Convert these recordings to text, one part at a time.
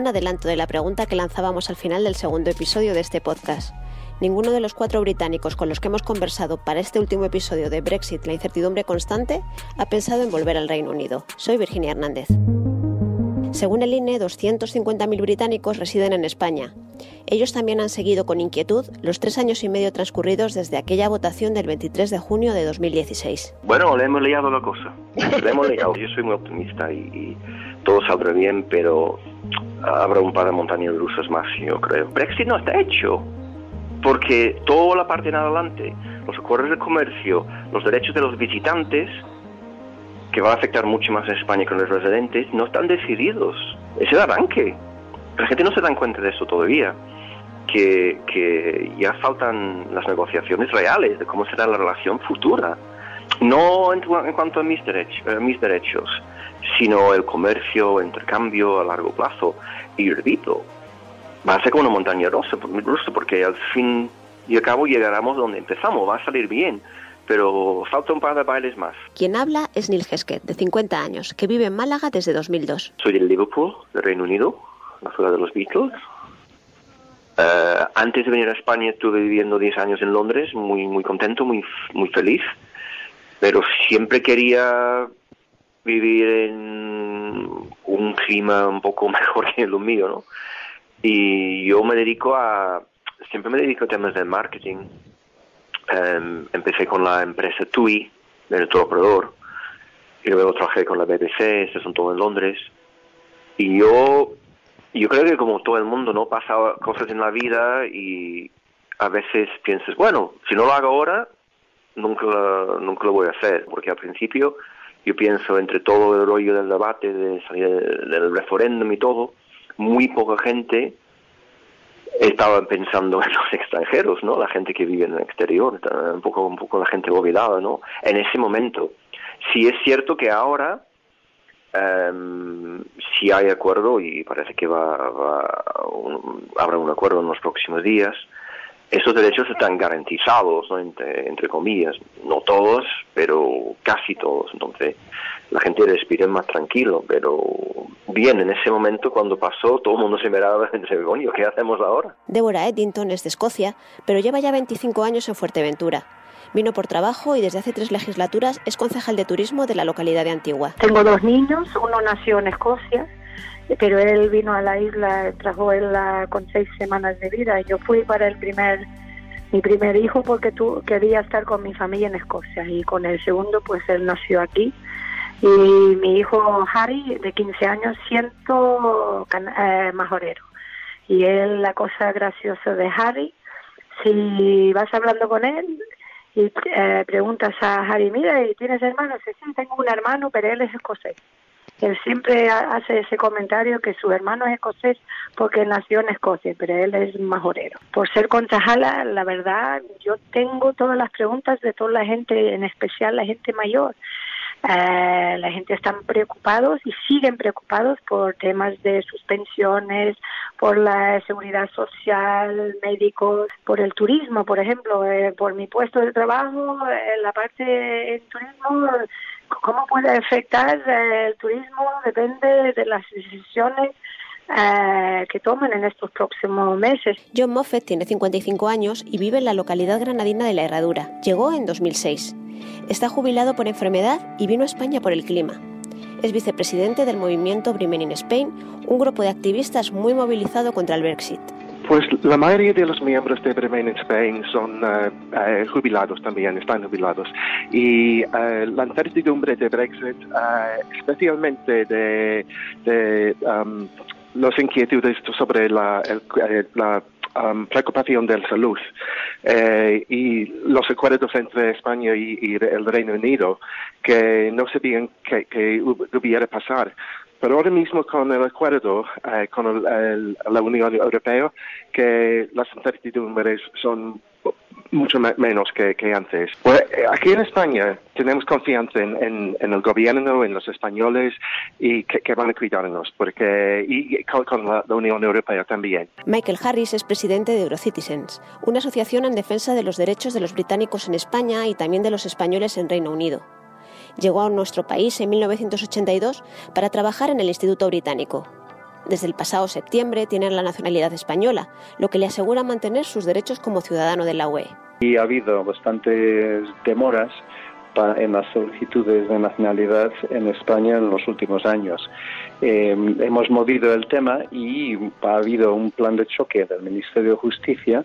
Un adelanto de la pregunta que lanzábamos al final del segundo episodio de este podcast. Ninguno de los cuatro británicos con los que hemos conversado para este último episodio de Brexit, la incertidumbre constante, ha pensado en volver al Reino Unido. Soy Virginia Hernández. Según el INE, 250.000 británicos residen en España. Ellos también han seguido con inquietud los tres años y medio transcurridos desde aquella votación del 23 de junio de 2016. Bueno, le hemos liado la cosa. Le hemos liado. Yo soy muy optimista y, todo saldrá bien, pero habrá un par de montañas rusas más, yo creo. Brexit no está hecho. Porque toda la parte en adelante, los acuerdos de comercio, los derechos de los visitantes, que va a afectar mucho más a España que a los residentes, no están decididos. Es el arranque. La gente no se da cuenta de eso todavía. Que, ya faltan las negociaciones reales de cómo será la relación futura. No en, cuanto a mis, derechos, eh, mis derechos, sino el comercio, intercambio a largo plazo. Y repito, va a ser como una montaña rusa, porque al fin y al cabo llegaremos donde empezamos, va a salir bien pero falta un par de bailes más. Quien habla es Neil Hesketh, de 50 años, que vive en Málaga desde 2002. Soy de Liverpool, del Reino Unido, la ciudad de los Beatles. Eh, antes de venir a España estuve viviendo 10 años en Londres, muy muy contento, muy muy feliz, pero siempre quería vivir en un clima un poco mejor que lo mío, ¿no? Y yo me dedico a siempre me dedico a temas de marketing Em, empecé con la empresa TUI, de nuestro operador, y luego trabajé con la BBC, estos son todos en Londres. Y yo, yo creo que como todo el mundo, ¿no? Pasa cosas en la vida y a veces piensas, bueno, si no lo hago ahora, nunca, nunca lo voy a hacer, porque al principio yo pienso entre todo el rollo del debate, de salir del referéndum y todo, muy poca gente estaba pensando en los extranjeros, ¿no? La gente que vive en el exterior, un poco, un poco la gente olvidada, ¿no? En ese momento. Sí es cierto que ahora um, si hay acuerdo y parece que va, va habrá un acuerdo en los próximos días. Esos derechos están garantizados, ¿no? entre, entre comillas, no todos, pero casi todos. Entonces, la gente respira más tranquilo, pero bien, en ese momento cuando pasó, todo el mundo se miraba y dice, coño, ¿qué hacemos ahora? Deborah Eddington es de Escocia, pero lleva ya 25 años en Fuerteventura. Vino por trabajo y desde hace tres legislaturas es concejal de turismo de la localidad de Antigua. Tengo dos niños, uno nació en Escocia, pero él vino a la isla, trajo él con seis semanas de vida. Yo fui para el primer mi primer hijo porque tú quería estar con mi familia en Escocia y con el segundo pues él nació aquí y mi hijo Harry, de 15 años, siento eh, majorero. Y él, la cosa graciosa de Harry, si vas hablando con él y eh, preguntas a Harry, mira, ¿tienes hermanos? Sí, tengo un hermano, pero él es escocés. Él siempre hace ese comentario que su hermano es escocés porque nació en Escocia, pero él es majorero. Por ser concejala, la verdad, yo tengo todas las preguntas de toda la gente, en especial la gente mayor. Eh, la gente están preocupados y siguen preocupados por temas de suspensiones, por la seguridad social, médicos, por el turismo, por ejemplo, eh, por mi puesto de trabajo, en la parte en turismo, cómo puede afectar eh, el turismo depende de las decisiones que tomen en estos próximos meses. John Moffett tiene 55 años y vive en la localidad granadina de La Herradura. Llegó en 2006. Está jubilado por enfermedad y vino a España por el clima. Es vicepresidente del movimiento Remain in Spain, un grupo de activistas muy movilizado contra el Brexit. Pues la mayoría de los miembros de Remain in Spain son eh, jubilados también, están jubilados. Y eh, la incertidumbre de Brexit, especialmente de, de um, las inquietudes sobre la, um, preocupación de la salud y los acuerdos entre España y, el Reino Unido que no sabían que, que hubiera pasar. Pero ahora mismo con el acuerdo eh, con la Unión Europea, que las incertidumbres son mucho menos que, antes. Pues eh, aquí en España tenemos confianza en, el gobierno, en los españoles y que, van a cuidarnos, porque y con, la, Unión Europea también. Michael Harris es presidente de Eurocitizens, una asociación en defensa de los derechos de los británicos en España y también de los españoles en Reino Unido. Llegó a nuestro país en 1982 para trabajar en el Instituto Británico. Desde el pasado septiembre tiene la nacionalidad española, lo que le asegura mantener sus derechos como ciudadano de la UE. Y ha habido bastantes demoras en las solicitudes de nacionalidad en España en los últimos años. Eh, hemos movido el tema y ha habido un plan de choque del Ministerio de Justicia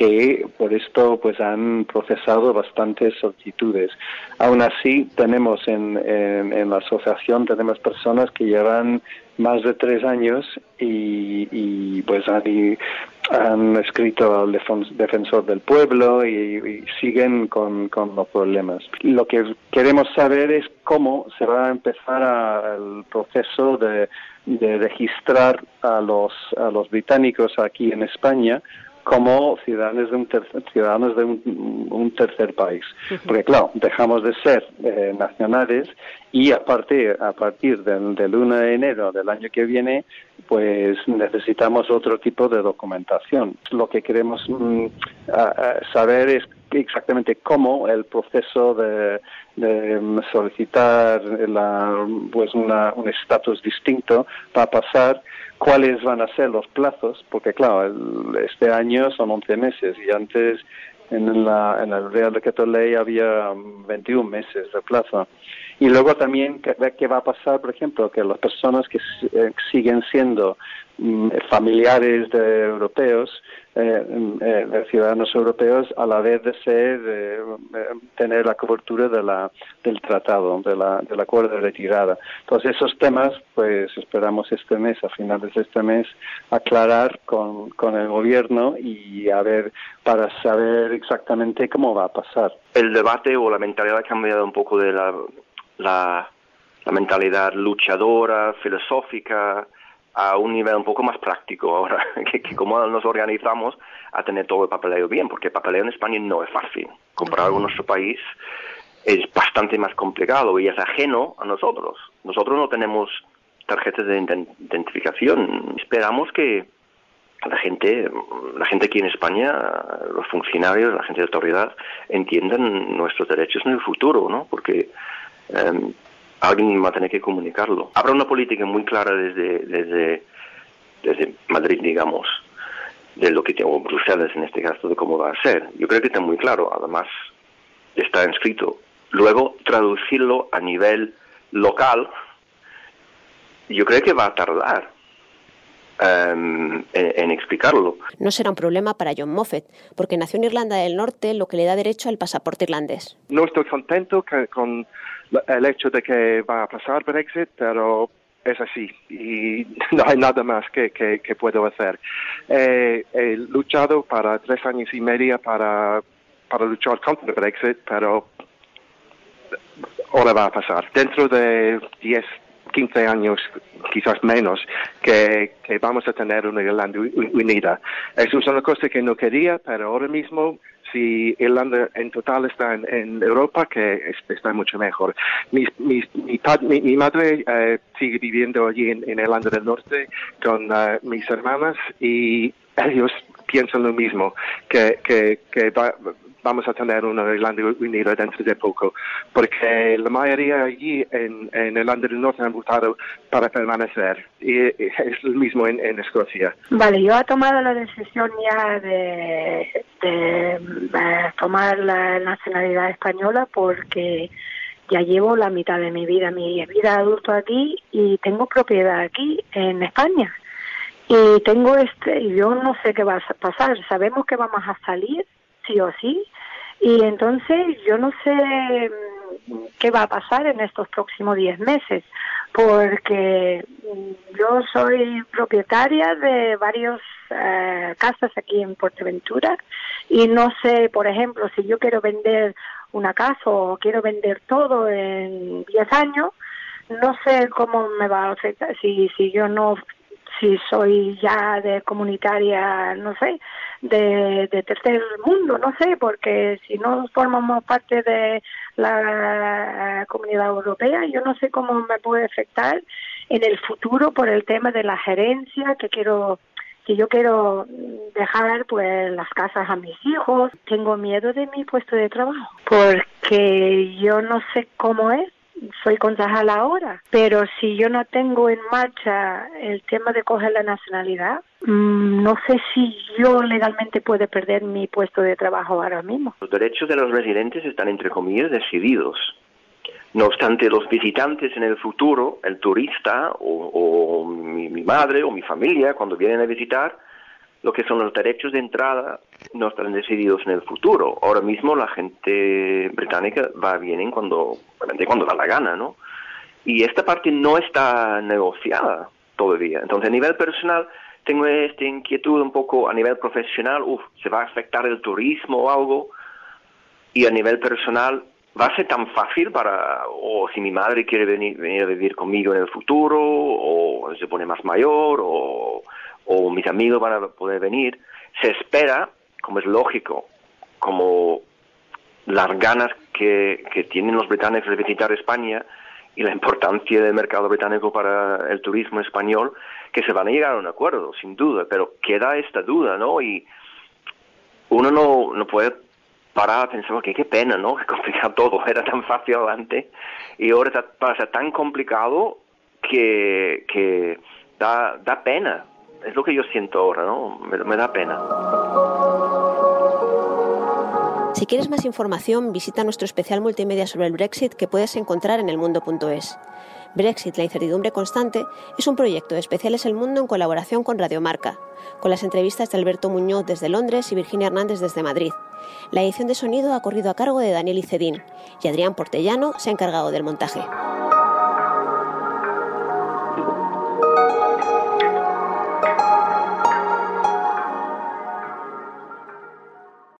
que por esto pues han procesado bastantes solicitudes. Aún así tenemos en, en, la asociación tenemos personas que llevan más de tres años y, pues han, escrito al defensor del pueblo y, siguen con, con, los problemas. Lo que queremos saber es cómo se va a empezar el proceso de, de registrar a los, a los británicos aquí en España como ciudadanos de un tercer, ciudadanos de un, tercer país. Porque claro, dejamos de ser eh, nacionales y a partir, a partir del, del 1 de enero del año que viene, pues necesitamos otro tipo de documentación. Lo que queremos mm, saber es exactamente cómo el proceso de, de solicitar la, pues una, un estatus distinto va a pasar cuáles van a ser los plazos, porque claro, este año son 11 meses y antes en, la, en el Real Decreto Ley había 21 meses de plazo. Y luego también qué va a pasar, por ejemplo, que las personas que eh, siguen siendo mm, familiares de europeos eh, eh, ciudadanos europeos a la vez de ser tener la cobertura de la del tratado de la del acuerdo de retirada. Entonces esos temas pues esperamos este mes a finales de este mes aclarar con, con el gobierno y a ver para saber exactamente cómo va a pasar. El debate o la mentalidad ha cambiado un poco de la, la mentalidad luchadora filosófica a un nivel un poco más práctico ahora, que, que cómo nos organizamos a tener todo el papeleo bien, porque el papeleo en España no es fácil. Comparado con nuestro país es bastante más complicado y es ajeno a nosotros. Nosotros no tenemos tarjetas de identificación. Esperamos que la gente, la gente aquí en España, los funcionarios, la gente de autoridad, entiendan nuestros derechos en el futuro, ¿no? Porque em, alguien va a tener que comunicarlo. Habrá una política muy clara desde, desde, desde Madrid, digamos, de lo que o Bruselas en este caso, de cómo va a ser. Yo creo que está muy claro, además está inscrito. Luego, traducirlo a nivel local, yo creo que va a tardar. Em, en, en, explicarlo. No será un problema para John Moffat, porque nació en Irlanda del Norte, lo que le da derecho al pasaporte irlandés. No estoy contento con el hecho de que va a pasar Brexit, pero es así y no hay nada más que, que, puedo hacer. Eh, he luchado para tres años y medio para, para luchar contra Brexit, pero ahora va a pasar. Dentro de 10, 15 años, quizás menos, que, que vamos a tener una Irlanda unida. Eso es una cosa que no quería, pero ahora mismo si Irlanda en total está en, Europa, que está mucho mejor. Mi, mi, mi, madre eh, sigue viviendo allí en, Irlanda del Norte con eh, mis hermanas y ellos piensan lo mismo, que, que, que va, vamos a tener una Irlanda unida dentro de poco, porque la mayoría allí en, en Irlanda del Norte han votado para permanecer y es lo mismo en, en Escocia. Vale, yo he tomado la decisión ya de, tomar la nacionalidad española porque ya llevo la mitad de mi vida, mi vida adulto aquí y tengo propiedad aquí en España. Y tengo este, yo no sé qué va a pasar. Sabemos que vamos a salir sí o sí. Y entonces yo no sé qué va a pasar en estos próximos 10 meses, porque yo soy propietaria de varias eh, casas aquí en Porteventura y no sé, por ejemplo, si yo quiero vender una casa o quiero vender todo en 10 años, no sé cómo me va a afectar si, si yo no si soy ya de comunitaria, no sé, de, de tercer mundo, no sé, porque si no formamos parte de la comunidad europea, yo no sé cómo me puede afectar en el futuro por el tema de la gerencia que quiero que yo quiero dejar pues las casas a mis hijos. Tengo miedo de mi puesto de trabajo porque yo no sé cómo es soy concejal ahora, pero si yo no tengo en marcha el tema de coger la nacionalidad, mm, no sé si yo legalmente puedo perder mi puesto de trabajo ahora mismo. Los derechos de los residentes están, entre comillas, decididos. No obstante, los visitantes en el futuro, el turista o, mi, mi madre o mi familia, cuando vienen a visitar, lo que son los derechos de entrada no están decididos en el futuro. Ahora mismo la gente británica va bien cuando, cuando da la gana, ¿no? Y esta parte no está negociada todavía. Entonces, a nivel personal, tengo esta inquietud un poco a nivel profesional, uff, se va a afectar el turismo o algo. Y a nivel personal, va a ser tan fácil para, o si mi madre quiere venir, venir a vivir conmigo en el futuro, o se pone más mayor, o o mis amigos van a poder venir, se espera, como es lógico, como las ganas que, que tienen los británicos de visitar España y la importancia del mercado británico para el turismo español, que se van a llegar a un acuerdo, sin duda, pero queda esta duda, ¿no? Y uno no, puede parar a pensar, que qué pena, ¿no? Que complicado todo, era tan fácil antes y ahora pasa tan complicado que, que da, da pena es lo que yo siento ahora, ¿no? Me, da pena. Si quieres más información, visita nuestro especial multimedia sobre el Brexit que puedes encontrar en elmundo.es. Brexit, la incertidumbre constante, es un proyecto de Especiales El Mundo en colaboración con Radiomarca, con las entrevistas de Alberto Muñoz desde Londres y Virginia Hernández desde Madrid. La edición de sonido ha corrido a cargo de Daniel Icedín y Adrián Portellano se ha encargado del montaje.